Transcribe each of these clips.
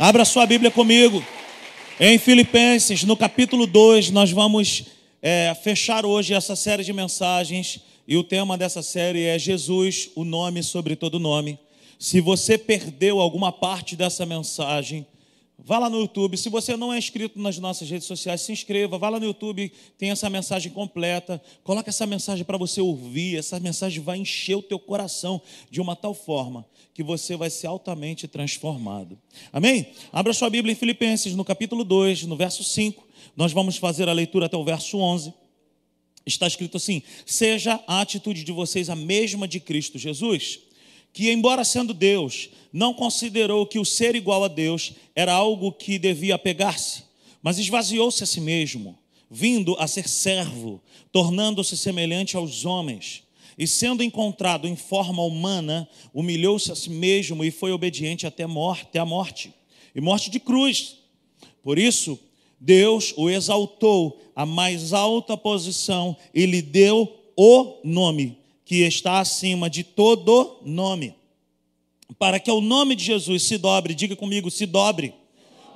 Abra sua Bíblia comigo. Em Filipenses, no capítulo 2, nós vamos é, fechar hoje essa série de mensagens. E o tema dessa série é Jesus, o nome sobre todo nome. Se você perdeu alguma parte dessa mensagem, Vá lá no YouTube. Se você não é inscrito nas nossas redes sociais, se inscreva. Vá lá no YouTube, tem essa mensagem completa. Coloque essa mensagem para você ouvir. Essa mensagem vai encher o teu coração de uma tal forma que você vai ser altamente transformado. Amém? Abra sua Bíblia em Filipenses, no capítulo 2, no verso 5. Nós vamos fazer a leitura até o verso 11. Está escrito assim: Seja a atitude de vocês a mesma de Cristo Jesus que, embora sendo Deus, não considerou que o ser igual a Deus era algo que devia apegar-se, mas esvaziou-se a si mesmo, vindo a ser servo, tornando-se semelhante aos homens. E sendo encontrado em forma humana, humilhou-se a si mesmo e foi obediente até morte, a morte, e morte de cruz. Por isso, Deus o exaltou à mais alta posição e lhe deu o nome que está acima de todo nome, para que o nome de Jesus se dobre, diga comigo, se dobre,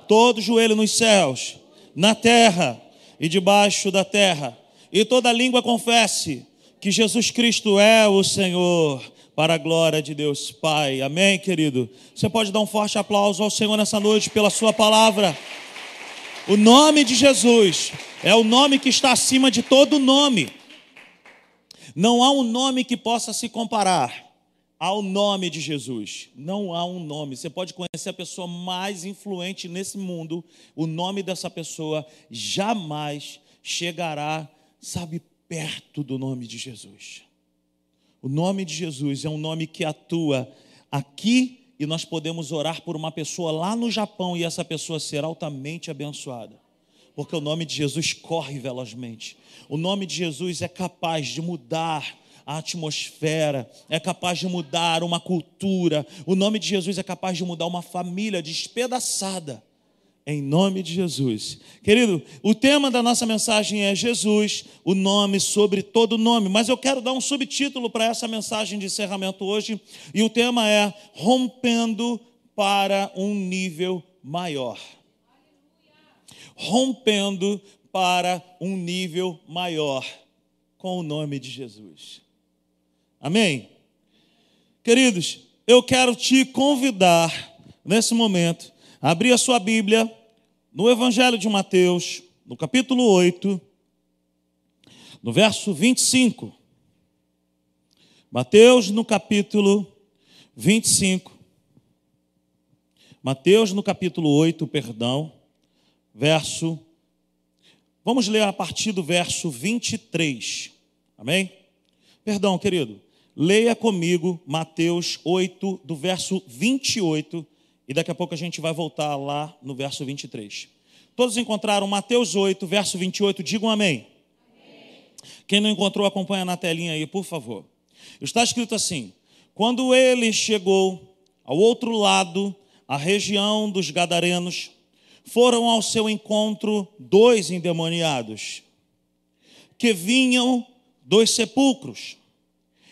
todo joelho nos céus, na terra e debaixo da terra, e toda língua confesse que Jesus Cristo é o Senhor, para a glória de Deus Pai. Amém, querido? Você pode dar um forte aplauso ao Senhor nessa noite pela Sua palavra. O nome de Jesus é o nome que está acima de todo nome. Não há um nome que possa se comparar ao nome de Jesus. Não há um nome. Você pode conhecer a pessoa mais influente nesse mundo, o nome dessa pessoa jamais chegará, sabe, perto do nome de Jesus. O nome de Jesus é um nome que atua aqui e nós podemos orar por uma pessoa lá no Japão e essa pessoa ser altamente abençoada porque o nome de Jesus corre velozmente. O nome de Jesus é capaz de mudar a atmosfera, é capaz de mudar uma cultura. O nome de Jesus é capaz de mudar uma família despedaçada. Em nome de Jesus. Querido, o tema da nossa mensagem é Jesus, o nome sobre todo nome. Mas eu quero dar um subtítulo para essa mensagem de encerramento hoje. E o tema é Rompendo para um nível maior rompendo para um nível maior com o nome de Jesus. Amém? Queridos, eu quero te convidar nesse momento a abrir a sua Bíblia no Evangelho de Mateus, no capítulo 8, no verso 25. Mateus no capítulo 25. Mateus no capítulo 8, perdão verso. Vamos ler a partir do verso 23. Amém? Perdão, querido. Leia comigo Mateus 8, do verso 28, e daqui a pouco a gente vai voltar lá no verso 23. Todos encontraram Mateus 8, verso 28, digam amém. amém. Quem não encontrou, acompanha na telinha aí, por favor. Está escrito assim: Quando ele chegou ao outro lado, a região dos Gadarenos, foram ao seu encontro dois endemoniados, que vinham dos sepulcros.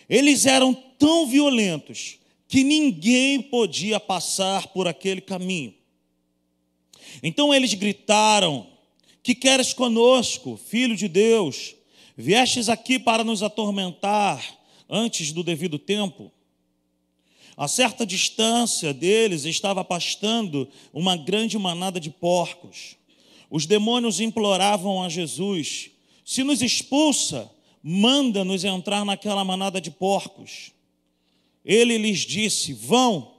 Eles eram tão violentos que ninguém podia passar por aquele caminho. Então eles gritaram: Que queres conosco, filho de Deus? Viestes aqui para nos atormentar antes do devido tempo? A certa distância deles estava pastando uma grande manada de porcos. Os demônios imploravam a Jesus: Se nos expulsa, manda-nos entrar naquela manada de porcos. Ele lhes disse: Vão.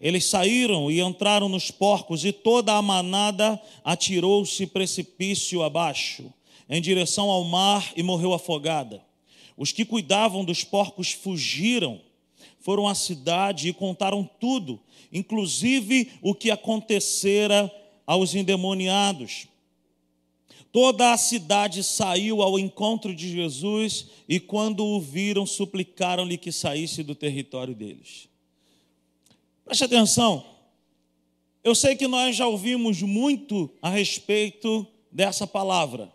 Eles saíram e entraram nos porcos, e toda a manada atirou-se precipício abaixo, em direção ao mar, e morreu afogada. Os que cuidavam dos porcos fugiram foram à cidade e contaram tudo, inclusive o que acontecera aos endemoniados. Toda a cidade saiu ao encontro de Jesus e, quando o viram, suplicaram-lhe que saísse do território deles. Preste atenção, eu sei que nós já ouvimos muito a respeito dessa palavra.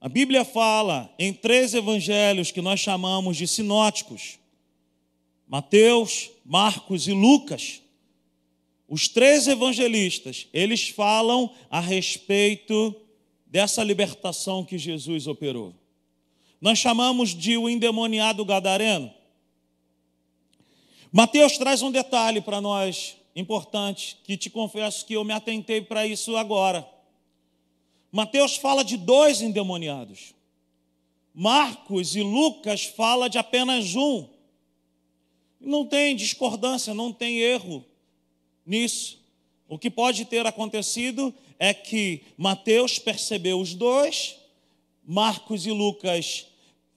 A Bíblia fala em três evangelhos que nós chamamos de sinóticos. Mateus, Marcos e Lucas. os três evangelistas, eles falam a respeito dessa libertação que Jesus operou. Nós chamamos de o endemoniado gadareno. Mateus traz um detalhe para nós importante, que te confesso que eu me atentei para isso agora. Mateus fala de dois endemoniados. Marcos e Lucas fala de apenas um. Não tem discordância, não tem erro nisso. O que pode ter acontecido é que Mateus percebeu os dois, Marcos e Lucas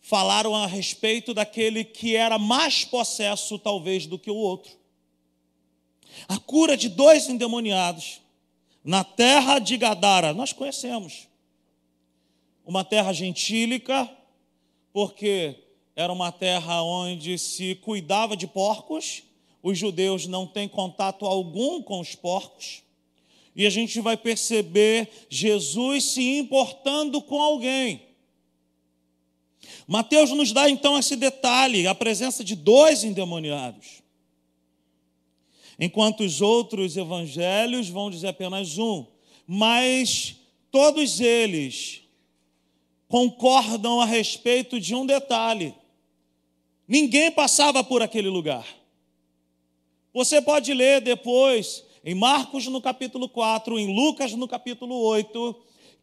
falaram a respeito daquele que era mais possesso, talvez, do que o outro. A cura de dois endemoniados na terra de Gadara, nós conhecemos. Uma terra gentílica, porque era uma terra onde se cuidava de porcos, os judeus não têm contato algum com os porcos, e a gente vai perceber Jesus se importando com alguém. Mateus nos dá então esse detalhe, a presença de dois endemoniados. Enquanto os outros evangelhos vão dizer apenas um, mas todos eles concordam a respeito de um detalhe: ninguém passava por aquele lugar. Você pode ler depois, em Marcos no capítulo 4, em Lucas no capítulo 8,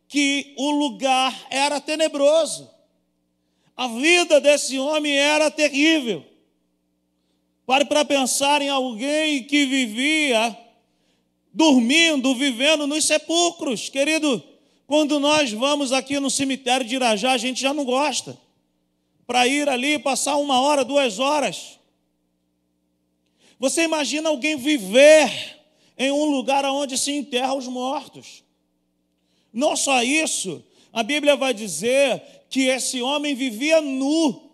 que o lugar era tenebroso. A vida desse homem era terrível. Pare para pensar em alguém que vivia dormindo, vivendo nos sepulcros. Querido, quando nós vamos aqui no cemitério de Irajá, a gente já não gosta. Para ir ali passar uma hora, duas horas. Você imagina alguém viver em um lugar onde se enterra os mortos. Não só isso, a Bíblia vai dizer que esse homem vivia nu.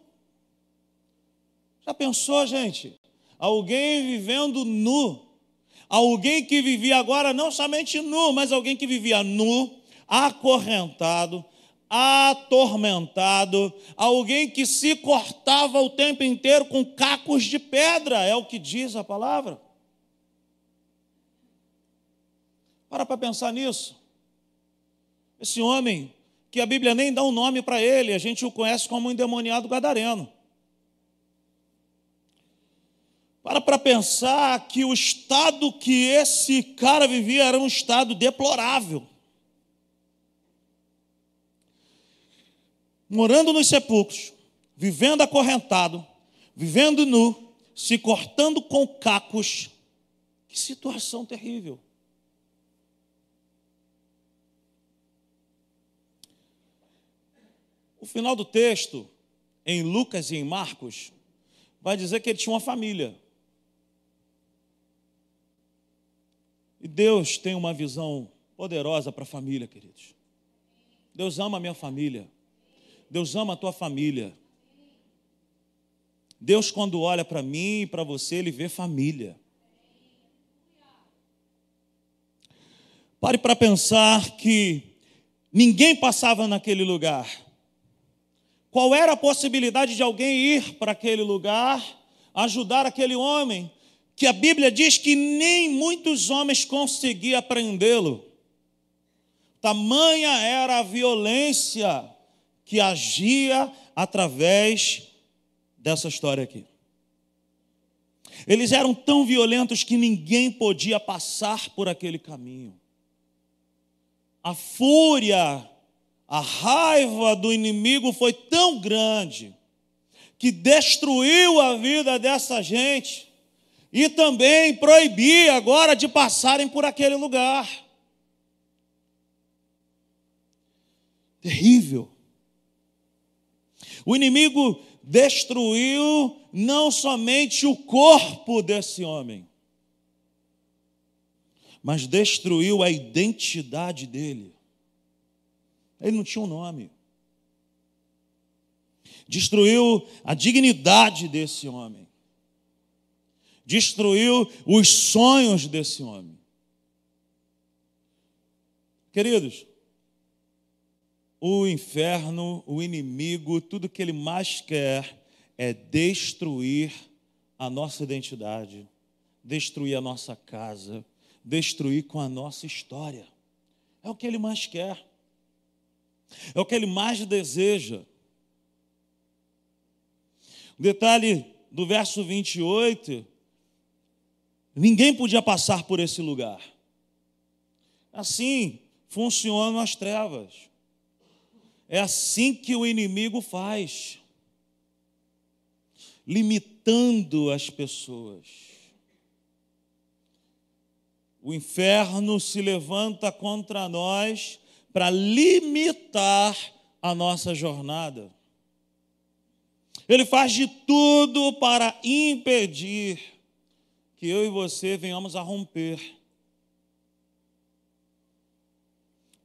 Já pensou, gente? alguém vivendo nu, alguém que vivia agora não somente nu, mas alguém que vivia nu, acorrentado, atormentado, alguém que se cortava o tempo inteiro com cacos de pedra, é o que diz a palavra. Para para pensar nisso. Esse homem, que a Bíblia nem dá um nome para ele, a gente o conhece como um endemoniado gadareno. Para para pensar que o estado que esse cara vivia era um estado deplorável. Morando nos sepulcros, vivendo acorrentado, vivendo nu, se cortando com cacos. Que situação terrível. O final do texto, em Lucas e em Marcos, vai dizer que ele tinha uma família. E Deus tem uma visão poderosa para a família, queridos. Deus ama a minha família. Deus ama a tua família. Deus, quando olha para mim e para você, Ele vê família. Pare para pensar que ninguém passava naquele lugar. Qual era a possibilidade de alguém ir para aquele lugar, ajudar aquele homem? que a Bíblia diz que nem muitos homens conseguiam prendê-lo. Tamanha era a violência que agia através dessa história aqui. Eles eram tão violentos que ninguém podia passar por aquele caminho. A fúria, a raiva do inimigo foi tão grande que destruiu a vida dessa gente e também proibir agora de passarem por aquele lugar. Terrível. O inimigo destruiu não somente o corpo desse homem, mas destruiu a identidade dele. Ele não tinha um nome. Destruiu a dignidade desse homem destruiu os sonhos desse homem. Queridos, o inferno, o inimigo, tudo que ele mais quer é destruir a nossa identidade, destruir a nossa casa, destruir com a nossa história. É o que ele mais quer. É o que ele mais deseja. O detalhe do verso 28, ninguém podia passar por esse lugar. Assim funcionam as trevas. É assim que o inimigo faz, limitando as pessoas. O inferno se levanta contra nós para limitar a nossa jornada. Ele faz de tudo para impedir que eu e você venhamos a romper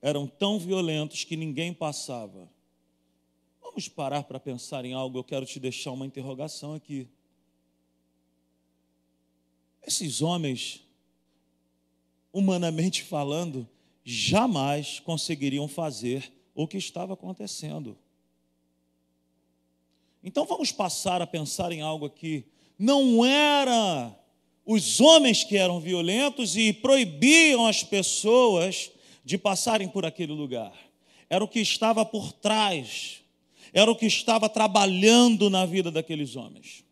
eram tão violentos que ninguém passava. Vamos parar para pensar em algo, eu quero te deixar uma interrogação aqui. Esses homens, humanamente falando, jamais conseguiriam fazer o que estava acontecendo. Então vamos passar a pensar em algo aqui. Não era os homens que eram violentos e proibiam as pessoas de passarem por aquele lugar. Era o que estava por trás, era o que estava trabalhando na vida daqueles homens.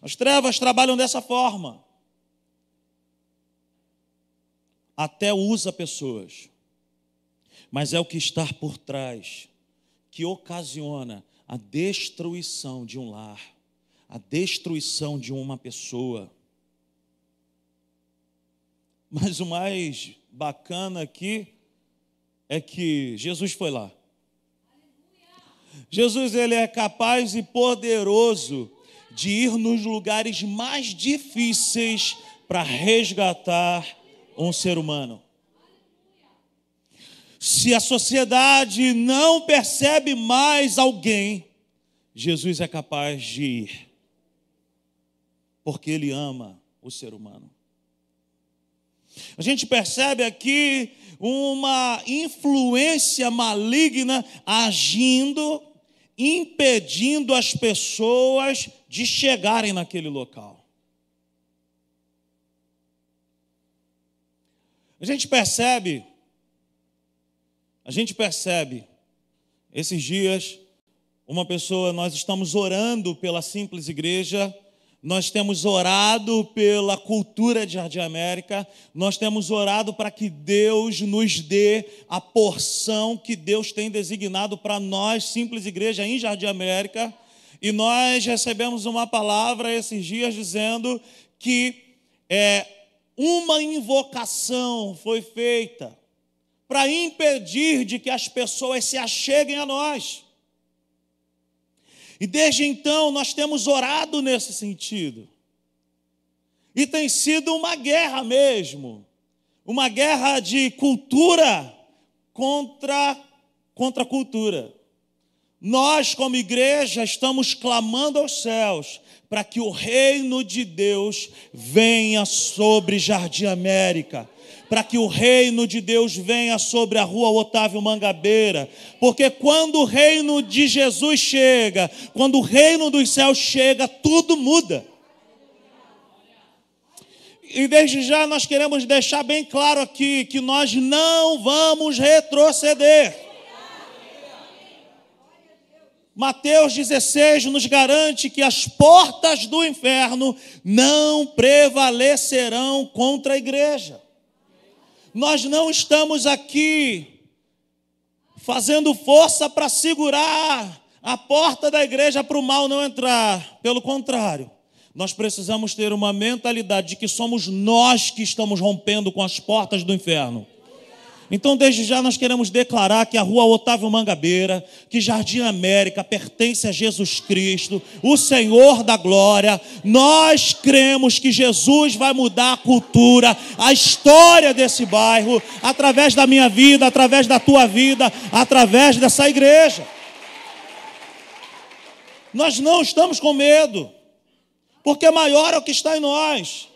As trevas trabalham dessa forma. Até usa pessoas, mas é o que está por trás que ocasiona a destruição de um lar, a destruição de uma pessoa. Mas o mais bacana aqui é que Jesus foi lá. Jesus ele é capaz e poderoso de ir nos lugares mais difíceis para resgatar um ser humano. Se a sociedade não percebe mais alguém, Jesus é capaz de ir, porque ele ama o ser humano. A gente percebe aqui uma influência maligna agindo, impedindo as pessoas de chegarem naquele local. A gente percebe, a gente percebe, esses dias, uma pessoa, nós estamos orando pela simples igreja, nós temos orado pela cultura de Jardim América, nós temos orado para que Deus nos dê a porção que Deus tem designado para nós, simples igreja em Jardim América, e nós recebemos uma palavra esses dias dizendo que é, uma invocação foi feita para impedir de que as pessoas se acheguem a nós. E desde então nós temos orado nesse sentido. E tem sido uma guerra mesmo, uma guerra de cultura contra contra cultura. Nós, como igreja, estamos clamando aos céus para que o reino de Deus venha sobre Jardim América para que o reino de Deus venha sobre a rua Otávio Mangabeira, porque quando o reino de Jesus chega, quando o reino dos céus chega, tudo muda. E desde já nós queremos deixar bem claro aqui que nós não vamos retroceder. Mateus 16 nos garante que as portas do inferno não prevalecerão contra a igreja. Nós não estamos aqui fazendo força para segurar a porta da igreja para o mal não entrar. Pelo contrário, nós precisamos ter uma mentalidade de que somos nós que estamos rompendo com as portas do inferno. Então, desde já, nós queremos declarar que a rua Otávio Mangabeira, que Jardim América pertence a Jesus Cristo, o Senhor da glória. Nós cremos que Jesus vai mudar a cultura, a história desse bairro, através da minha vida, através da tua vida, através dessa igreja. Nós não estamos com medo, porque maior é o que está em nós.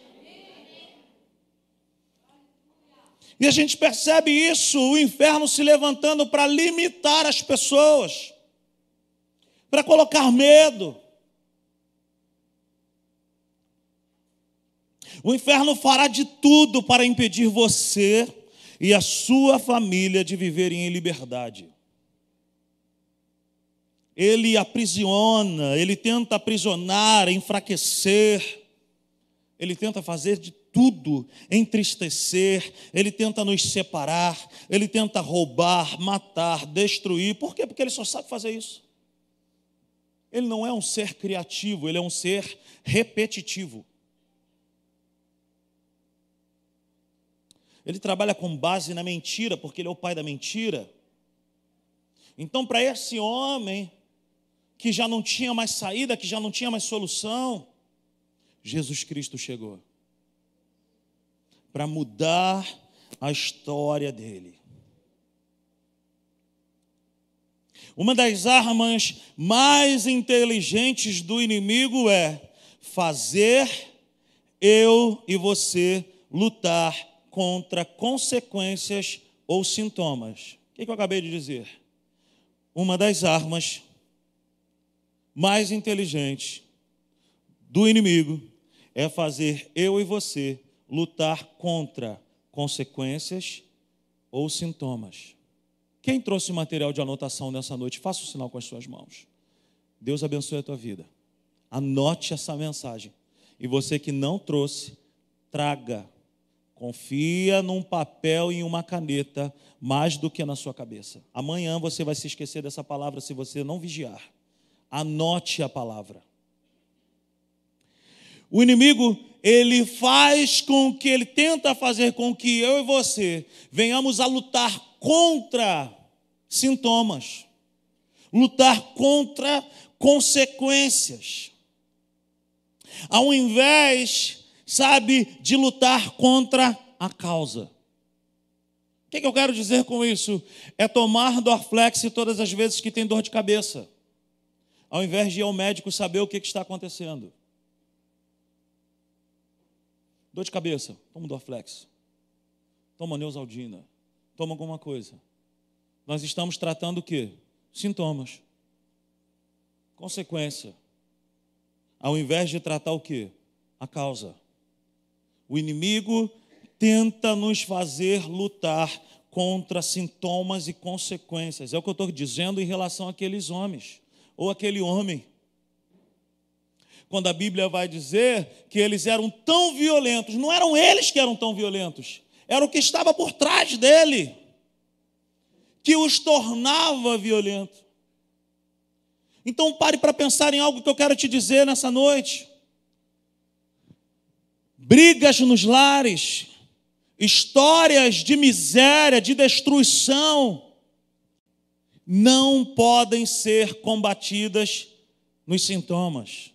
E a gente percebe isso, o inferno se levantando para limitar as pessoas, para colocar medo. O inferno fará de tudo para impedir você e a sua família de viverem em liberdade. Ele aprisiona, ele tenta aprisionar, enfraquecer, ele tenta fazer de tudo, entristecer, ele tenta nos separar, ele tenta roubar, matar, destruir. Por quê? Porque ele só sabe fazer isso. Ele não é um ser criativo, ele é um ser repetitivo. Ele trabalha com base na mentira, porque ele é o pai da mentira. Então, para esse homem que já não tinha mais saída, que já não tinha mais solução, Jesus Cristo chegou para mudar a história dele. Uma das armas mais inteligentes do inimigo é fazer eu e você lutar contra consequências ou sintomas. O que eu acabei de dizer? Uma das armas mais inteligentes do inimigo é fazer eu e você lutar contra consequências ou sintomas. Quem trouxe material de anotação nessa noite, faça o sinal com as suas mãos. Deus abençoe a tua vida. Anote essa mensagem. E você que não trouxe, traga. Confia num papel e uma caneta mais do que na sua cabeça. Amanhã você vai se esquecer dessa palavra se você não vigiar. Anote a palavra. O inimigo, ele faz com que, ele tenta fazer com que eu e você venhamos a lutar contra sintomas, lutar contra consequências. Ao invés, sabe, de lutar contra a causa. O que, que eu quero dizer com isso? É tomar Dorflex todas as vezes que tem dor de cabeça, ao invés de ir ao médico saber o que está acontecendo. Dor de cabeça, toma Dorflex. Toma Neusaldina. Toma alguma coisa. Nós estamos tratando o quê? Sintomas. Consequência. Ao invés de tratar o quê? A causa. O inimigo tenta nos fazer lutar contra sintomas e consequências. É o que eu estou dizendo em relação àqueles homens, ou aquele homem quando a Bíblia vai dizer que eles eram tão violentos, não eram eles que eram tão violentos, era o que estava por trás dele, que os tornava violentos. Então pare para pensar em algo que eu quero te dizer nessa noite. Brigas nos lares, histórias de miséria, de destruição, não podem ser combatidas nos sintomas.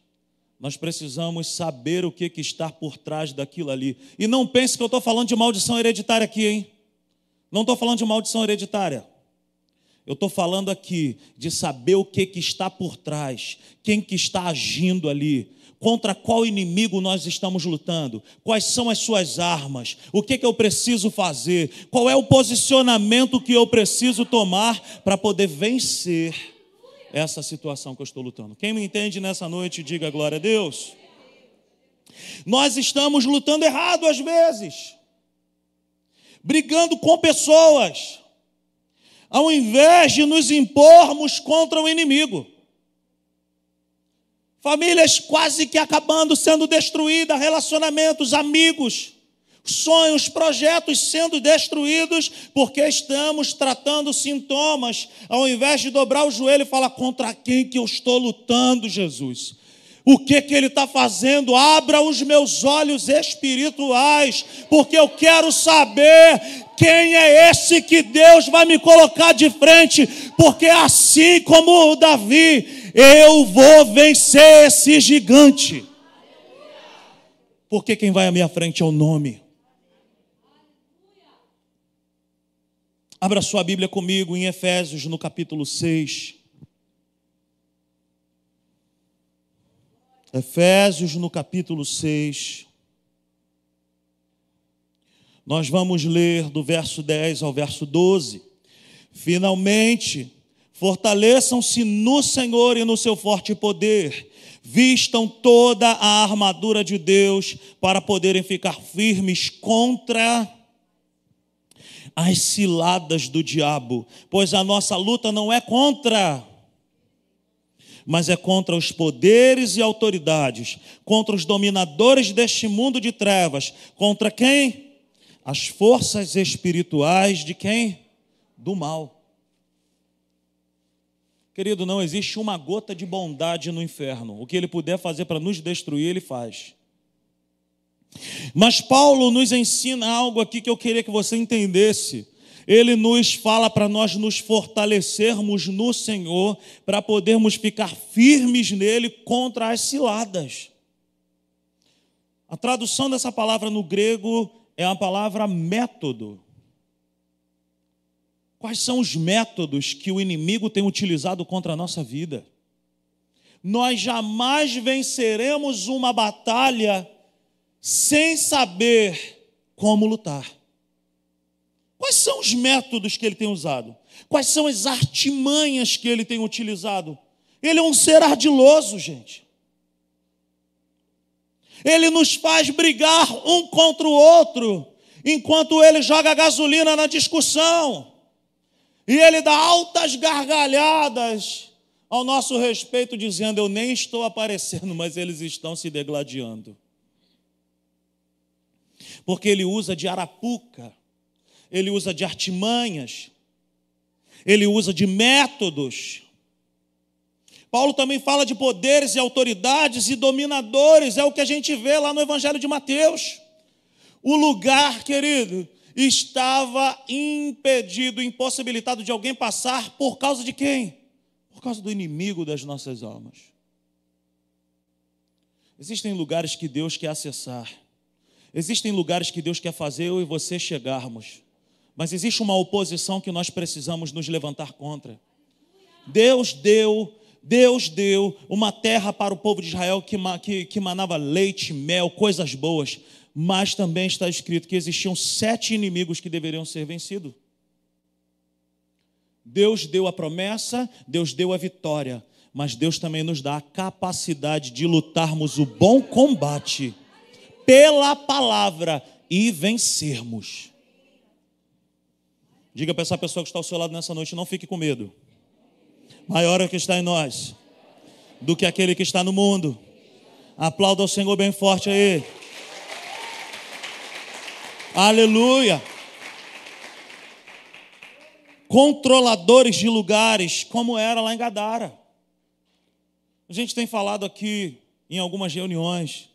Nós precisamos saber o que, que está por trás daquilo ali. E não pense que eu estou falando de maldição hereditária aqui, hein? Não estou falando de maldição hereditária. Eu estou falando aqui de saber o que, que está por trás, quem que está agindo ali, contra qual inimigo nós estamos lutando, quais são as suas armas, o que, que eu preciso fazer, qual é o posicionamento que eu preciso tomar para poder vencer essa situação que eu estou lutando. Quem me entende nessa noite, diga glória a Deus. Nós estamos lutando errado às vezes, brigando com pessoas, ao invés de nos impormos contra o inimigo. Famílias quase que acabando, sendo destruídas, relacionamentos, amigos sonhos, projetos sendo destruídos porque estamos tratando sintomas, ao invés de dobrar o joelho e falar contra quem que eu estou lutando, Jesus. O que que ele está fazendo? Abra os meus olhos espirituais, porque eu quero saber quem é esse que Deus vai me colocar de frente, porque assim como o Davi, eu vou vencer esse gigante. Porque quem vai à minha frente é o nome. Abra sua Bíblia comigo em Efésios, no capítulo 6. Efésios, no capítulo 6. Nós vamos ler do verso 10 ao verso 12. Finalmente, Fortaleçam-se no Senhor e no seu forte poder. Vistam toda a armadura de Deus para poderem ficar firmes contra as ciladas do diabo, pois a nossa luta não é contra, mas é contra os poderes e autoridades, contra os dominadores deste mundo de trevas, contra quem? As forças espirituais de quem? Do mal. Querido, não existe uma gota de bondade no inferno. O que ele puder fazer para nos destruir, ele faz. Mas Paulo nos ensina algo aqui que eu queria que você entendesse. Ele nos fala para nós nos fortalecermos no Senhor, para podermos ficar firmes nele contra as ciladas. A tradução dessa palavra no grego é a palavra método. Quais são os métodos que o inimigo tem utilizado contra a nossa vida? Nós jamais venceremos uma batalha sem saber como lutar. Quais são os métodos que ele tem usado? Quais são as artimanhas que ele tem utilizado? Ele é um ser ardiloso, gente. Ele nos faz brigar um contra o outro, enquanto ele joga gasolina na discussão. E ele dá altas gargalhadas ao nosso respeito, dizendo: Eu nem estou aparecendo, mas eles estão se degladiando. Porque ele usa de arapuca, ele usa de artimanhas, ele usa de métodos. Paulo também fala de poderes e autoridades e dominadores, é o que a gente vê lá no Evangelho de Mateus. O lugar, querido, estava impedido, impossibilitado de alguém passar por causa de quem? Por causa do inimigo das nossas almas. Existem lugares que Deus quer acessar. Existem lugares que Deus quer fazer eu e você chegarmos. Mas existe uma oposição que nós precisamos nos levantar contra. Deus deu, Deus deu uma terra para o povo de Israel que, que, que manava leite, mel, coisas boas mas também está escrito que existiam sete inimigos que deveriam ser vencidos. Deus deu a promessa, Deus deu a vitória, mas Deus também nos dá a capacidade de lutarmos o bom combate pela palavra e vencermos. Diga para essa pessoa que está ao seu lado nessa noite: não fique com medo. Maior é o que está em nós do que aquele que está no mundo. Aplauda o Senhor bem forte aí. Aleluia. Controladores de lugares, como era lá em Gadara. A gente tem falado aqui em algumas reuniões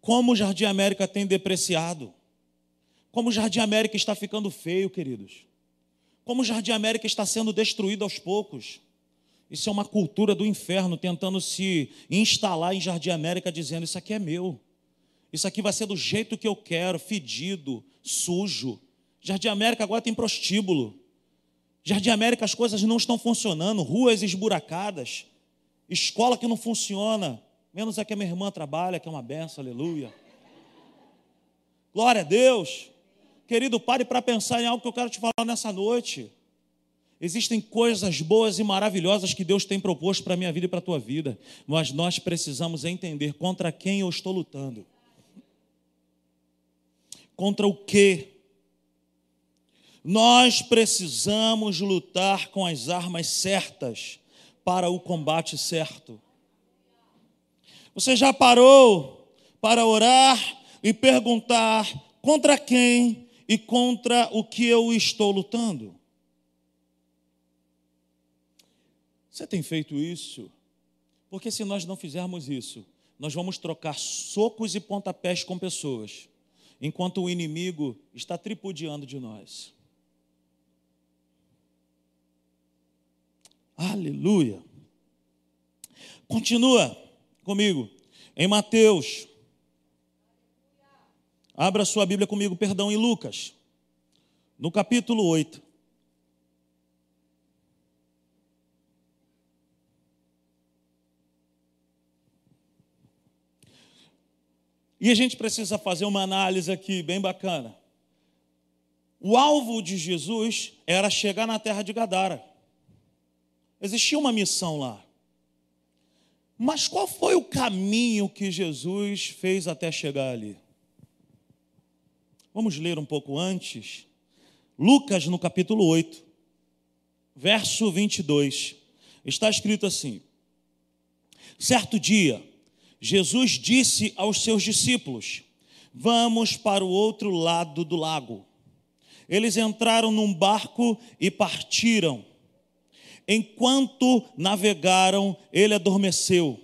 como o Jardim América tem depreciado. Como o Jardim América está ficando feio, queridos. Como o Jardim América está sendo destruído aos poucos. Isso é uma cultura do inferno tentando se instalar em Jardim América, dizendo: Isso aqui é meu. Isso aqui vai ser do jeito que eu quero, fedido, sujo. Jardim América agora tem prostíbulo. Jardim América as coisas não estão funcionando, ruas esburacadas, escola que não funciona, menos a que a minha irmã trabalha, que é uma benção, aleluia. Glória a Deus. Querido, pare para pensar em algo que eu quero te falar nessa noite. Existem coisas boas e maravilhosas que Deus tem proposto para a minha vida e para a tua vida, mas nós precisamos entender contra quem eu estou lutando. Contra o quê? Nós precisamos lutar com as armas certas para o combate certo. Você já parou para orar e perguntar contra quem e contra o que eu estou lutando? Você tem feito isso? Porque se nós não fizermos isso, nós vamos trocar socos e pontapés com pessoas enquanto o inimigo está tripudiando de nós. Aleluia. Continua comigo em Mateus. Abra sua Bíblia comigo, perdão, em Lucas, no capítulo 8. E a gente precisa fazer uma análise aqui bem bacana. O alvo de Jesus era chegar na terra de Gadara. Existia uma missão lá. Mas qual foi o caminho que Jesus fez até chegar ali? Vamos ler um pouco antes. Lucas, no capítulo 8, verso 22. Está escrito assim: Certo dia, Jesus disse aos seus discípulos: Vamos para o outro lado do lago. Eles entraram num barco e partiram. Enquanto navegaram, ele adormeceu.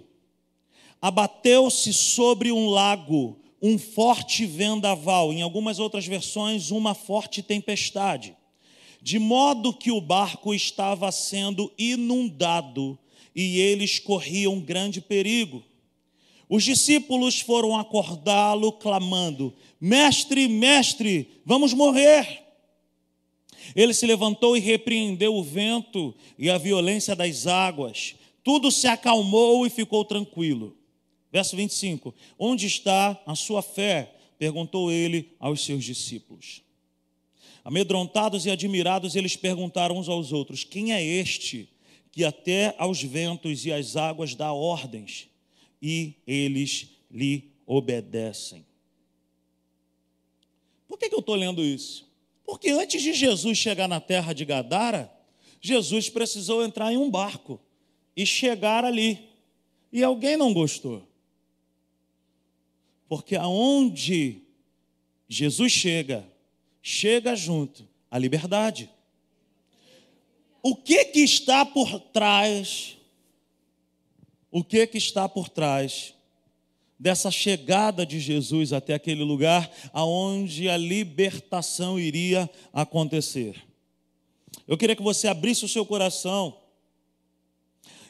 Abateu-se sobre um lago um forte vendaval, em algumas outras versões, uma forte tempestade, de modo que o barco estava sendo inundado e eles corriam grande perigo. Os discípulos foram acordá-lo, clamando: Mestre, mestre, vamos morrer. Ele se levantou e repreendeu o vento e a violência das águas. Tudo se acalmou e ficou tranquilo. Verso 25: Onde está a sua fé? perguntou ele aos seus discípulos. Amedrontados e admirados, eles perguntaram uns aos outros: Quem é este que até aos ventos e às águas dá ordens? E eles lhe obedecem. Por que, eu estou lendo isso? Porque antes de Jesus chegar na terra de Gadara, Jesus precisou entrar em um barco e chegar ali. E alguém não gostou. Porque aonde Jesus chega, chega junto a liberdade. O que que está por trás? O que que está por trás dessa chegada de Jesus até aquele lugar aonde a libertação iria acontecer? Eu queria que você abrisse o seu coração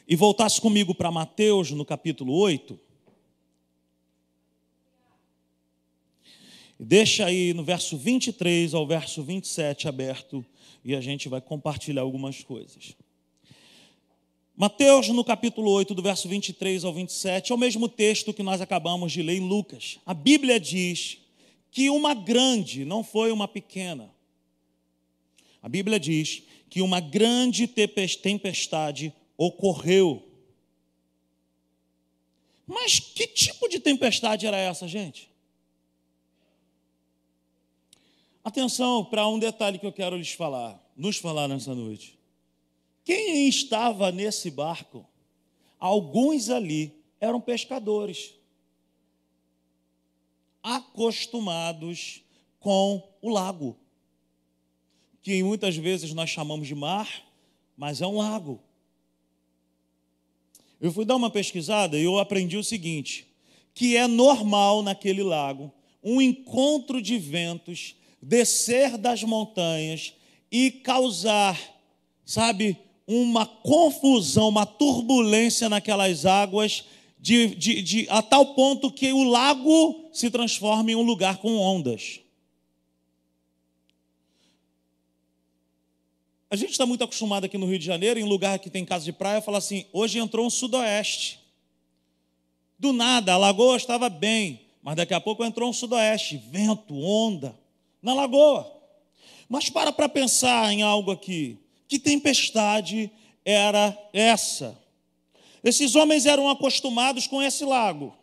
e voltasse comigo para Mateus no capítulo 8. Deixa aí no verso 23 ao verso 27 aberto e a gente vai compartilhar algumas coisas. Mateus, no capítulo 8, do verso 23 ao 27, é o mesmo texto que nós acabamos de ler em Lucas. A Bíblia diz que uma grande, não foi uma pequena. A Bíblia diz que uma grande tempestade ocorreu. Mas que tipo de tempestade era essa, gente? Atenção para um detalhe que eu quero lhes falar, nos falar nessa noite. Quem estava nesse barco? Alguns ali eram pescadores, acostumados com o lago, que muitas vezes nós chamamos de mar, mas é um lago. Eu fui dar uma pesquisada e eu aprendi o seguinte: que é normal naquele lago um encontro de ventos descer das montanhas e causar, sabe, uma confusão, uma turbulência naquelas águas, de, de, de, a tal ponto que o lago se transforma em um lugar com ondas. A gente está muito acostumado aqui no Rio de Janeiro, em lugar que tem casa de praia, falar assim: hoje entrou um sudoeste. Do nada, a lagoa estava bem, mas daqui a pouco entrou um sudoeste, vento, onda na lagoa. Mas para para pensar em algo aqui. Que tempestade era essa? Esses homens eram acostumados com esse lago.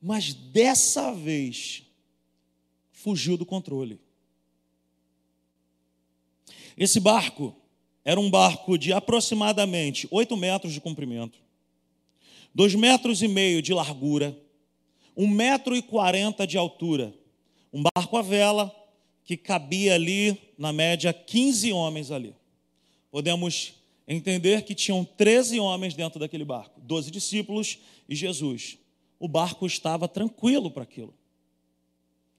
Mas dessa vez fugiu do controle. Esse barco era um barco de aproximadamente 8 metros de comprimento, 2 metros e meio de largura, 1 metro e 40 de altura um barco à vela que cabia ali, na média, 15 homens ali. Podemos entender que tinham 13 homens dentro daquele barco, 12 discípulos e Jesus. O barco estava tranquilo para aquilo.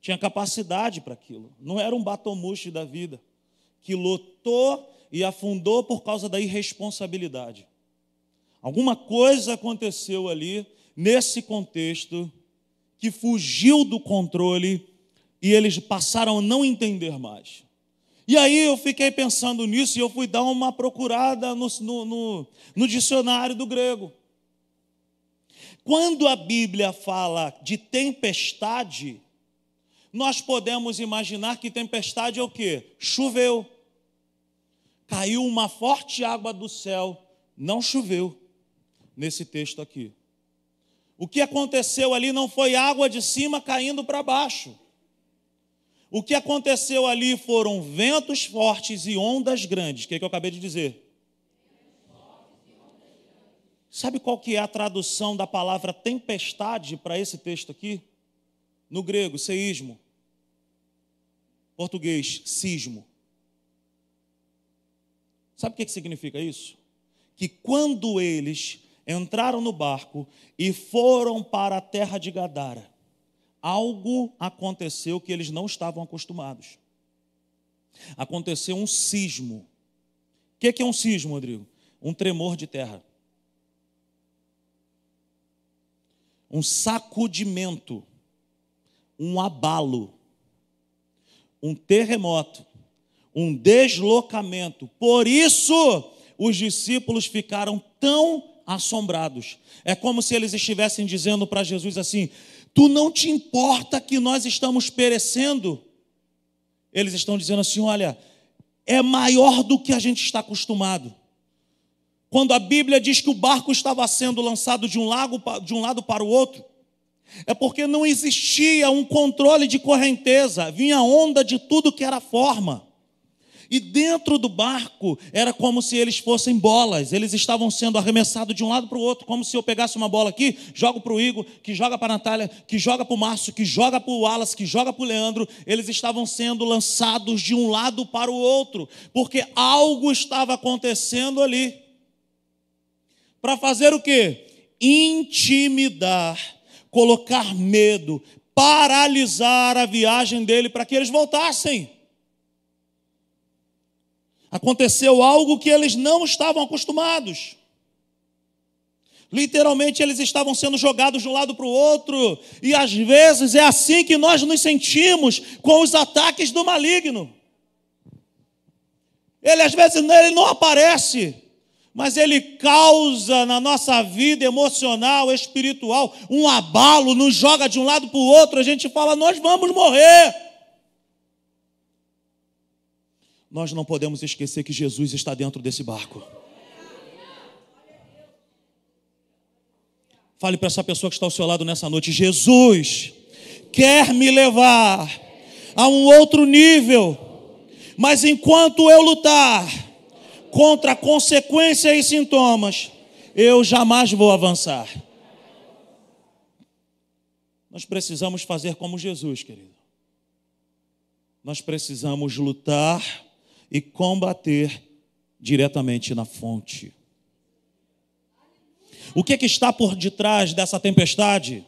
Tinha capacidade para aquilo. Não era um batomuste da vida que lotou e afundou por causa da irresponsabilidade. Alguma coisa aconteceu ali, nesse contexto, que fugiu do controle e eles passaram a não entender mais. E aí eu fiquei pensando nisso e eu fui dar uma procurada no, no, no, no dicionário do grego. Quando a Bíblia fala de tempestade, nós podemos imaginar que tempestade é o quê? Choveu. caiu uma forte água do céu, não choveu nesse texto aqui. O que aconteceu ali não foi água de cima caindo para baixo. O que aconteceu ali foram ventos fortes e ondas grandes. O que, é que eu acabei de dizer? Sabe qual que é a tradução da palavra tempestade para esse texto aqui? No grego, seísmo. Português, sismo. Sabe o que, que significa isso? Que quando eles entraram no barco e foram para a terra de Gadara, algo aconteceu que eles não estavam acostumados. Aconteceu um sismo. O que é um sismo, Rodrigo? Um tremor de terra. Um sacudimento. Um abalo. Um terremoto. Um deslocamento. Por isso, os discípulos ficaram tão assombrados. É como se eles estivessem dizendo para Jesus assim: Tu não te importa que nós estamos perecendo? Eles estão dizendo assim: olha, é maior do que a gente está acostumado. Quando a Bíblia diz que o barco estava sendo lançado de um, lago, de um lado para o outro, é porque não existia um controle de correnteza, vinha onda de tudo que era forma. E dentro do barco era como se eles fossem bolas, eles estavam sendo arremessados de um lado para o outro, como se eu pegasse uma bola aqui, jogo para o Igor, que joga para a Natália, que joga para o Márcio, que joga para o Wallace, que joga para o Leandro. Eles estavam sendo lançados de um lado para o outro, porque algo estava acontecendo ali. Para fazer o quê? Intimidar, colocar medo, paralisar a viagem dele para que eles voltassem. Aconteceu algo que eles não estavam acostumados. Literalmente eles estavam sendo jogados de um lado para o outro, e às vezes é assim que nós nos sentimos com os ataques do maligno. Ele às vezes ele não aparece, mas ele causa na nossa vida emocional, espiritual, um abalo, nos joga de um lado para o outro, a gente fala, nós vamos morrer nós não podemos esquecer que Jesus está dentro desse barco. Fale para essa pessoa que está ao seu lado nessa noite: Jesus quer me levar a um outro nível, mas enquanto eu lutar contra consequências e sintomas, eu jamais vou avançar. Nós precisamos fazer como Jesus, querido. Nós precisamos lutar e combater diretamente na fonte. O que, é que está por detrás dessa tempestade?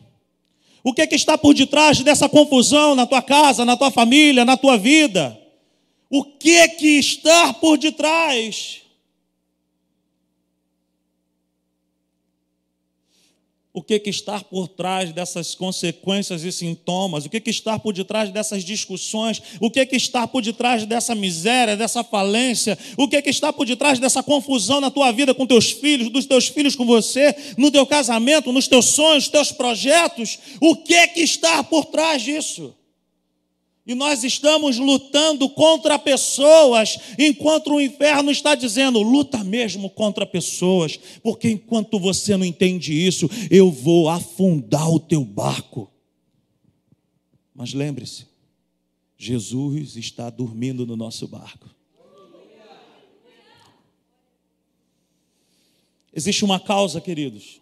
O que, é que está por detrás dessa confusão na tua casa, na tua família, na tua vida? O que é que está por detrás? O que, que está por trás dessas consequências e sintomas, o que, que está por detrás dessas discussões, o que, que está por detrás dessa miséria, dessa falência, o que, que está por detrás dessa confusão na tua vida com teus filhos, dos teus filhos com você, no teu casamento, nos teus sonhos, teus projetos, o que, que está por trás disso? E nós estamos lutando contra pessoas, enquanto o inferno está dizendo: luta mesmo contra pessoas, porque enquanto você não entende isso, eu vou afundar o teu barco. Mas lembre-se, Jesus está dormindo no nosso barco. Existe uma causa, queridos,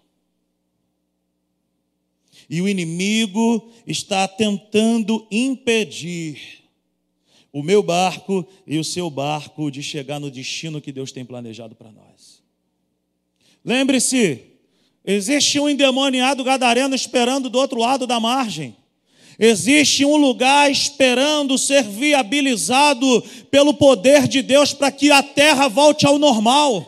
e o inimigo está tentando impedir o meu barco e o seu barco de chegar no destino que Deus tem planejado para nós. Lembre-se, existe um endemoniado gadareno esperando do outro lado da margem. Existe um lugar esperando ser viabilizado pelo poder de Deus para que a terra volte ao normal.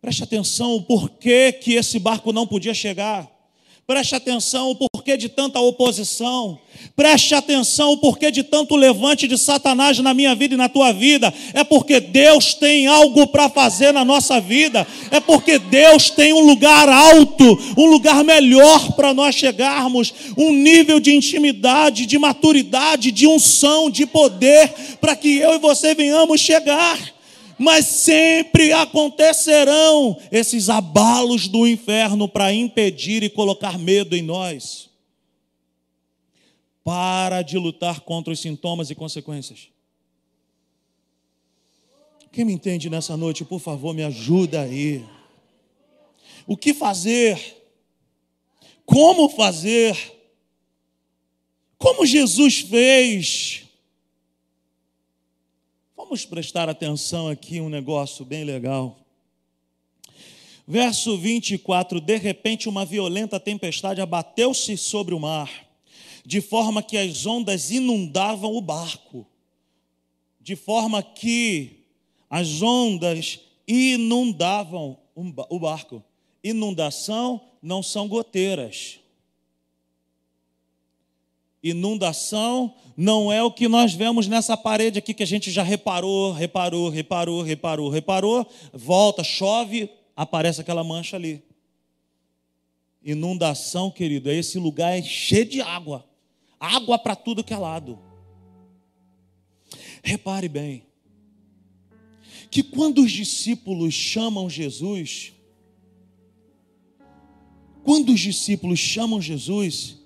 Preste atenção o porquê que esse barco não podia chegar. Preste atenção o porquê de tanta oposição. Preste atenção o porquê de tanto levante de Satanás na minha vida e na tua vida. É porque Deus tem algo para fazer na nossa vida. É porque Deus tem um lugar alto, um lugar melhor para nós chegarmos, um nível de intimidade, de maturidade, de unção, de poder, para que eu e você venhamos chegar. Mas sempre acontecerão esses abalos do inferno para impedir e colocar medo em nós. Para de lutar contra os sintomas e consequências. Quem me entende nessa noite, por favor, me ajuda aí. O que fazer? Como fazer? Como Jesus fez? Vamos prestar atenção aqui um negócio bem legal. Verso 24: De repente, uma violenta tempestade abateu-se sobre o mar, de forma que as ondas inundavam o barco, de forma que as ondas inundavam o barco. Inundação não são goteiras. Inundação não é o que nós vemos nessa parede aqui que a gente já reparou, reparou, reparou, reparou, reparou, volta, chove, aparece aquela mancha ali. Inundação, querido, é esse lugar é cheio de água. Água para tudo que é lado. Repare bem que quando os discípulos chamam Jesus, quando os discípulos chamam Jesus,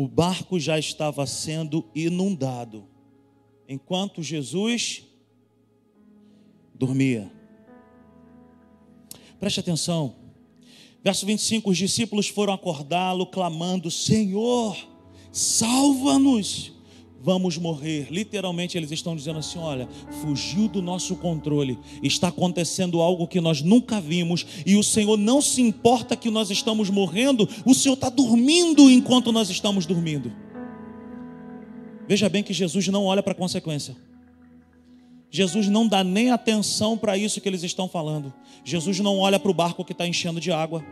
o barco já estava sendo inundado, enquanto Jesus dormia. Preste atenção, verso 25: os discípulos foram acordá-lo, clamando: Senhor, salva-nos vamos morrer. Literalmente eles estão dizendo assim: olha, fugiu do nosso controle, está acontecendo algo que nós nunca vimos e o Senhor não se importa que nós estamos morrendo, o Senhor está dormindo enquanto nós estamos dormindo. Veja bem que Jesus não olha para a consequência. Jesus não dá nem atenção para isso que eles estão falando. Jesus não olha para o barco que está enchendo de água.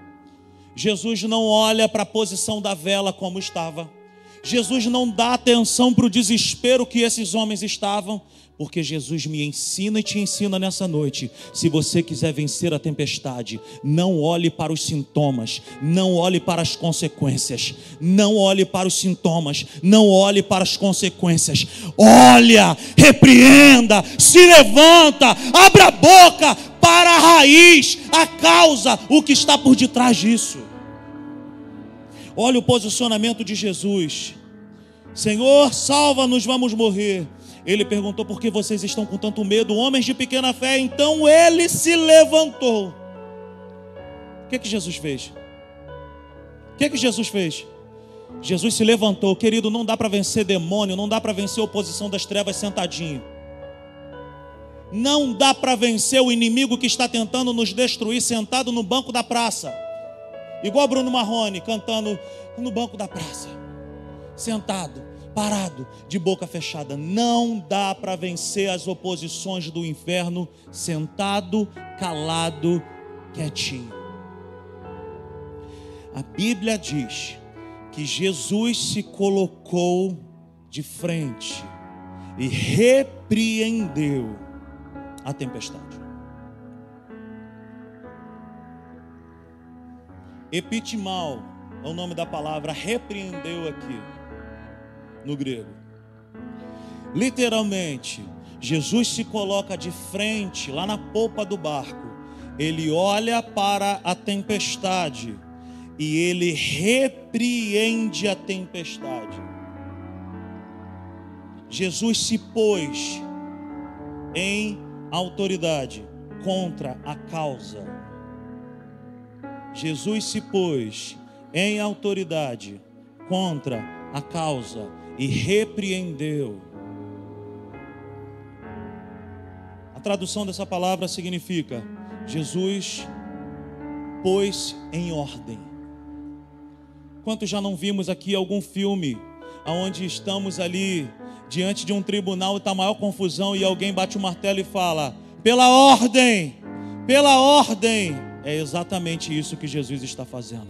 Jesus não olha para a posição da vela como estava. Jesus não dá atenção para o desespero que esses homens estavam, porque Jesus me ensina e te ensina nessa noite. Se você quiser vencer a tempestade, não olhe para os sintomas, não olhe para as consequências, não olhe para os sintomas, não olhe para as consequências. Olha, repreenda, se levanta, abra a boca para a raiz, a causa, o que está por detrás disso. Olha o posicionamento de Jesus. Senhor, salva-nos, vamos morrer. Ele perguntou por que vocês estão com tanto medo, homens de pequena fé. Então ele se levantou. O que, que Jesus fez? O que, que Jesus fez? Jesus se levantou, querido. Não dá para vencer demônio, não dá para vencer a oposição das trevas sentadinho. Não dá para vencer o inimigo que está tentando nos destruir sentado no banco da praça. Igual Bruno Marrone cantando no banco da praça. Sentado, parado, de boca fechada. Não dá para vencer as oposições do inferno sentado, calado, quietinho. A Bíblia diz que Jesus se colocou de frente e repreendeu a tempestade. Epitimal é o nome da palavra, repreendeu aqui, no grego. Literalmente, Jesus se coloca de frente, lá na polpa do barco, ele olha para a tempestade e ele repreende a tempestade. Jesus se pôs em autoridade contra a causa Jesus se pôs em autoridade contra a causa e repreendeu. A tradução dessa palavra significa: Jesus pôs em ordem. Quantos já não vimos aqui algum filme onde estamos ali diante de um tribunal está maior confusão e alguém bate o martelo e fala: pela ordem, pela ordem. É exatamente isso que Jesus está fazendo.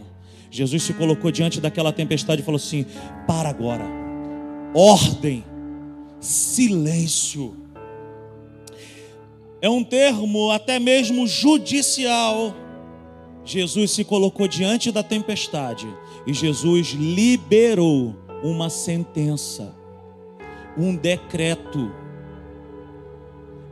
Jesus se colocou diante daquela tempestade e falou assim: para agora, ordem, silêncio. É um termo até mesmo judicial. Jesus se colocou diante da tempestade e Jesus liberou uma sentença, um decreto.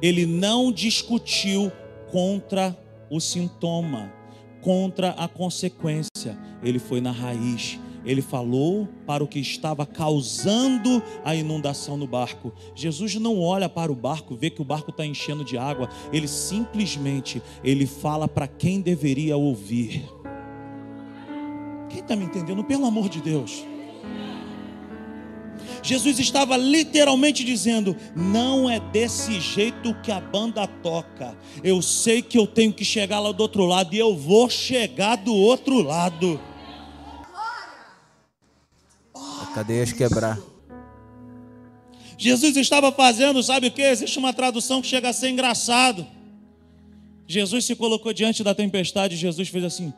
ele não discutiu contra o sintoma, contra a consequência, ele foi na raiz. Ele falou para o que estava causando a inundação no barco. Jesus não olha para o barco, vê que o barco está enchendo de água. Ele simplesmente ele fala para quem deveria ouvir. Quem está me entendendo? Pelo amor de Deus. Jesus estava literalmente dizendo: não é desse jeito que a banda toca. Eu sei que eu tenho que chegar lá do outro lado e eu vou chegar do outro lado. A cadeias quebrar. Jesus estava fazendo, sabe o que? Existe uma tradução que chega a ser engraçado. Jesus se colocou diante da tempestade e Jesus fez assim: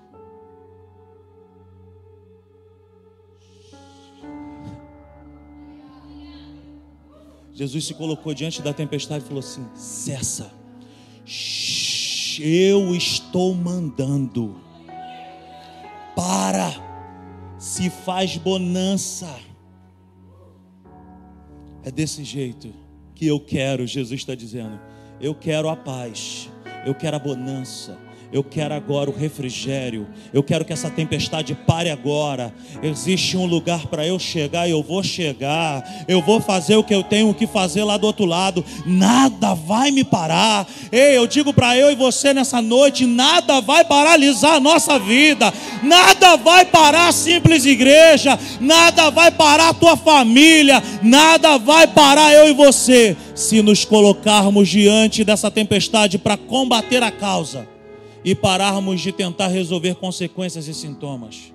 Jesus se colocou diante da tempestade e falou assim: cessa, eu estou mandando, para, se faz bonança. É desse jeito que eu quero, Jesus está dizendo. Eu quero a paz, eu quero a bonança, eu quero agora o refrigério. Eu quero que essa tempestade pare agora. Existe um lugar para eu chegar e eu vou chegar. Eu vou fazer o que eu tenho que fazer lá do outro lado. Nada vai me parar. Ei, eu digo para eu e você nessa noite: nada vai paralisar a nossa vida. Nada vai parar a simples igreja. Nada vai parar a tua família. Nada vai parar eu e você. Se nos colocarmos diante dessa tempestade para combater a causa e pararmos de tentar resolver consequências e sintomas.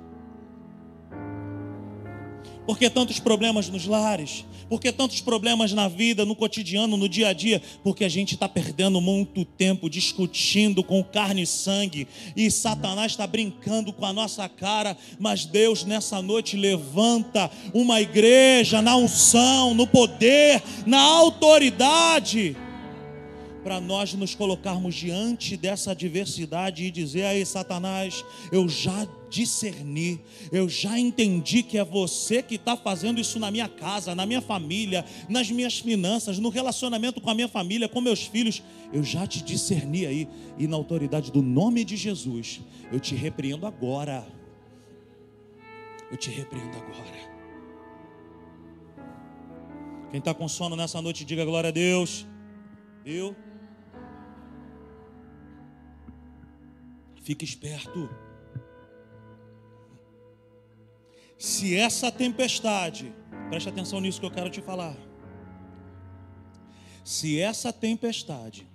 Por que tantos problemas nos lares? Por que tantos problemas na vida, no cotidiano, no dia a dia? Porque a gente está perdendo muito tempo discutindo com carne e sangue e Satanás está brincando com a nossa cara. Mas Deus nessa noite levanta uma igreja na unção, no poder, na autoridade para nós nos colocarmos diante dessa adversidade e dizer aí, Satanás, eu já discerni, eu já entendi que é você que está fazendo isso na minha casa, na minha família, nas minhas finanças, no relacionamento com a minha família, com meus filhos. Eu já te discerni aí, e na autoridade do nome de Jesus, eu te repreendo agora. Eu te repreendo agora. Quem está com sono nessa noite, diga glória a Deus. Viu? Fique esperto. Se essa tempestade, preste atenção nisso que eu quero te falar. Se essa tempestade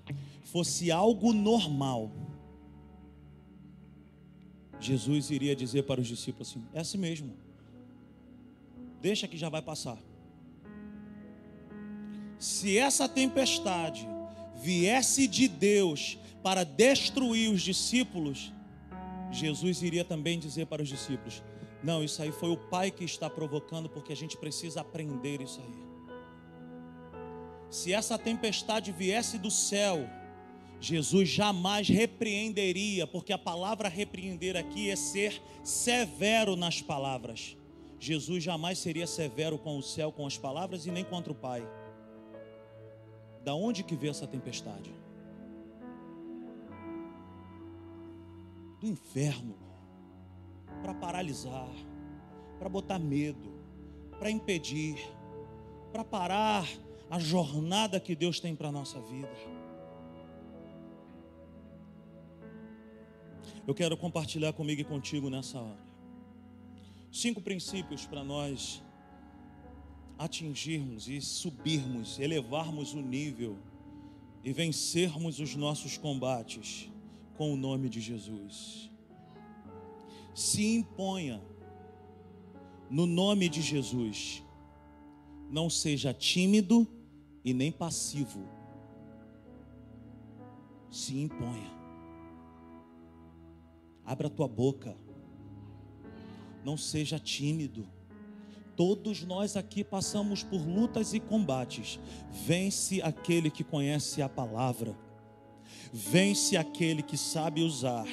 fosse algo normal, Jesus iria dizer para os discípulos assim: é assim mesmo, deixa que já vai passar. Se essa tempestade viesse de Deus para destruir os discípulos, Jesus iria também dizer para os discípulos: Não, isso aí foi o Pai que está provocando, porque a gente precisa aprender isso aí. Se essa tempestade viesse do céu, Jesus jamais repreenderia, porque a palavra repreender aqui é ser severo nas palavras. Jesus jamais seria severo com o céu, com as palavras e nem contra o Pai. Da onde que veio essa tempestade? Do inferno para paralisar, para botar medo, para impedir, para parar a jornada que Deus tem para a nossa vida. Eu quero compartilhar comigo e contigo nessa hora. Cinco princípios para nós atingirmos e subirmos, elevarmos o nível e vencermos os nossos combates com o nome de Jesus. Se imponha no nome de Jesus. Não seja tímido e nem passivo. Se imponha. Abra tua boca. Não seja tímido. Todos nós aqui passamos por lutas e combates. Vence aquele que conhece a palavra. Vence aquele que sabe usar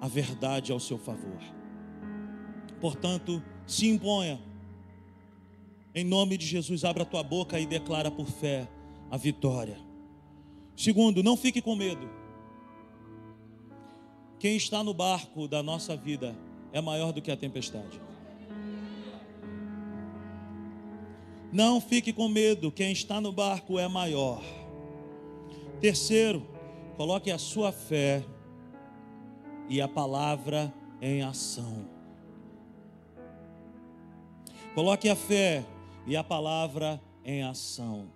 a verdade ao seu favor. Portanto, se imponha. Em nome de Jesus, abra tua boca e declara por fé a vitória. Segundo, não fique com medo. Quem está no barco da nossa vida é maior do que a tempestade. Não fique com medo, quem está no barco é maior. Terceiro, coloque a sua fé e a palavra em ação. Coloque a fé e a palavra em ação.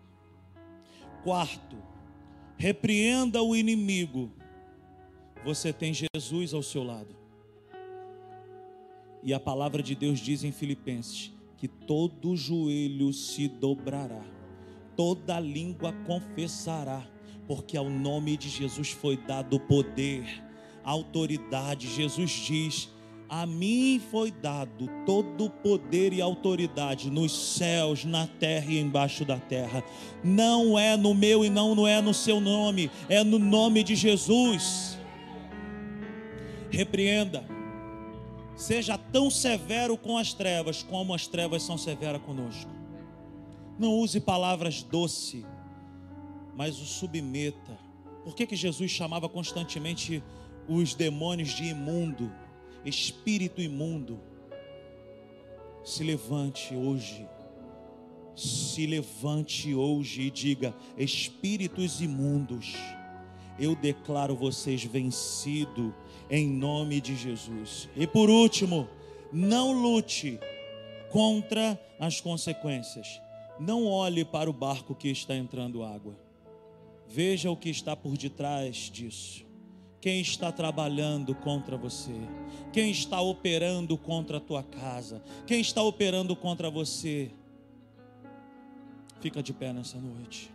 Quarto, repreenda o inimigo. Você tem Jesus ao seu lado. E a palavra de Deus diz em Filipenses que todo joelho se dobrará, toda língua confessará, porque ao nome de Jesus foi dado poder, autoridade. Jesus diz: A mim foi dado todo o poder e autoridade nos céus, na terra e embaixo da terra. Não é no meu e não é no seu nome, é no nome de Jesus. Repreenda Seja tão severo com as trevas como as trevas são severas conosco. Não use palavras doce, mas o submeta. Por que, que Jesus chamava constantemente os demônios de imundo, espírito imundo? Se levante hoje, se levante hoje e diga: espíritos imundos, eu declaro vocês vencidos em nome de Jesus. E por último, não lute contra as consequências. Não olhe para o barco que está entrando água. Veja o que está por detrás disso. Quem está trabalhando contra você? Quem está operando contra a tua casa? Quem está operando contra você? Fica de pé nessa noite.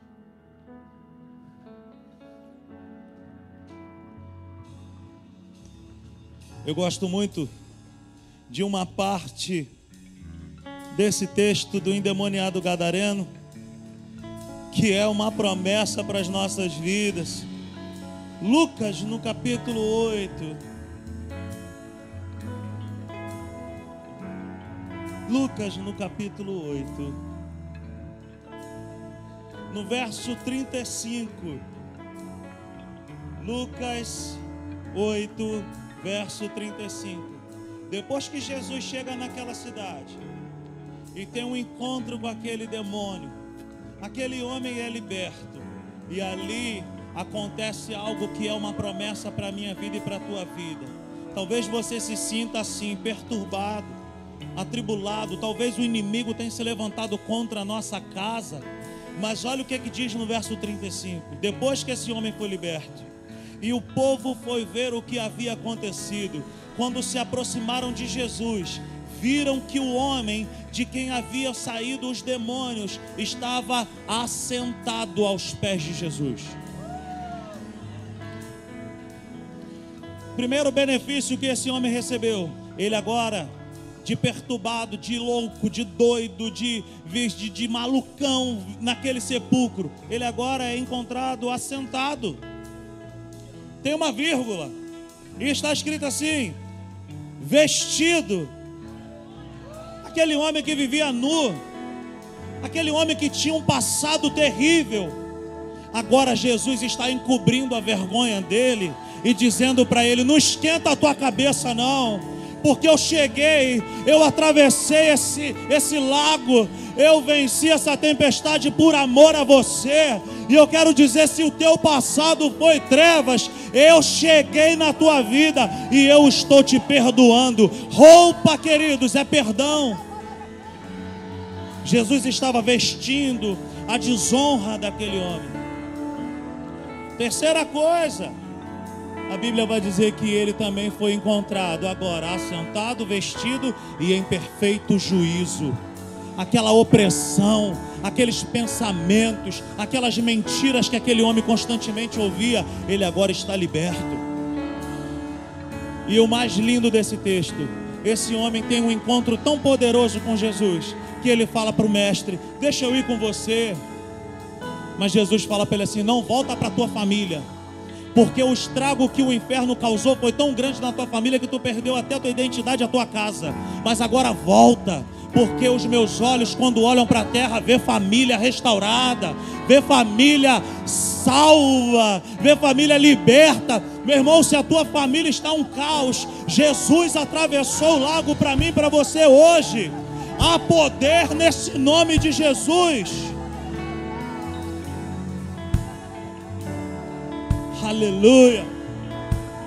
Eu gosto muito de uma parte desse texto do endemoniado gadareno, que é uma promessa para as nossas vidas. Lucas, no capítulo 8. Lucas, no capítulo 8. No verso 35. Lucas 8, verso 35. Depois que Jesus chega naquela cidade e tem um encontro com aquele demônio, aquele homem é liberto, e ali acontece algo que é uma promessa para a minha vida e para a tua vida. Talvez você se sinta assim, perturbado, atribulado, talvez o inimigo tenha se levantado contra a nossa casa. Mas olha o que, é que diz no verso 35: depois que esse homem foi liberto, e o povo foi ver o que havia acontecido. Quando se aproximaram de Jesus, viram que o homem de quem havia saído os demônios estava assentado aos pés de Jesus. Primeiro benefício que esse homem recebeu, ele agora, de perturbado, de louco, de doido, de, de, de malucão naquele sepulcro, ele agora é encontrado assentado tem uma vírgula, e está escrito assim: vestido. Aquele homem que vivia nu, aquele homem que tinha um passado terrível, agora Jesus está encobrindo a vergonha dele e dizendo para ele: não esquenta a tua cabeça, não, porque eu cheguei, eu atravessei esse, esse lago, eu venci essa tempestade por amor a você. E eu quero dizer: se o teu passado foi trevas, eu cheguei na tua vida e eu estou te perdoando. Roupa, queridos, é perdão. Jesus estava vestindo a desonra daquele homem. Terceira coisa, a Bíblia vai dizer que ele também foi encontrado agora assentado, vestido e em perfeito juízo aquela opressão, aqueles pensamentos, aquelas mentiras que aquele homem constantemente ouvia, ele agora está liberto. E o mais lindo desse texto, esse homem tem um encontro tão poderoso com Jesus, que ele fala para o mestre: Deixa eu ir com você. Mas Jesus fala para ele assim: Não volta para a tua família porque o estrago que o inferno causou foi tão grande na tua família que tu perdeu até a tua identidade, a tua casa. Mas agora volta, porque os meus olhos, quando olham para a terra, vê família restaurada, vê família salva, vê família liberta. Meu irmão, se a tua família está um caos, Jesus atravessou o lago para mim, para você hoje. Há poder nesse nome de Jesus. Aleluia.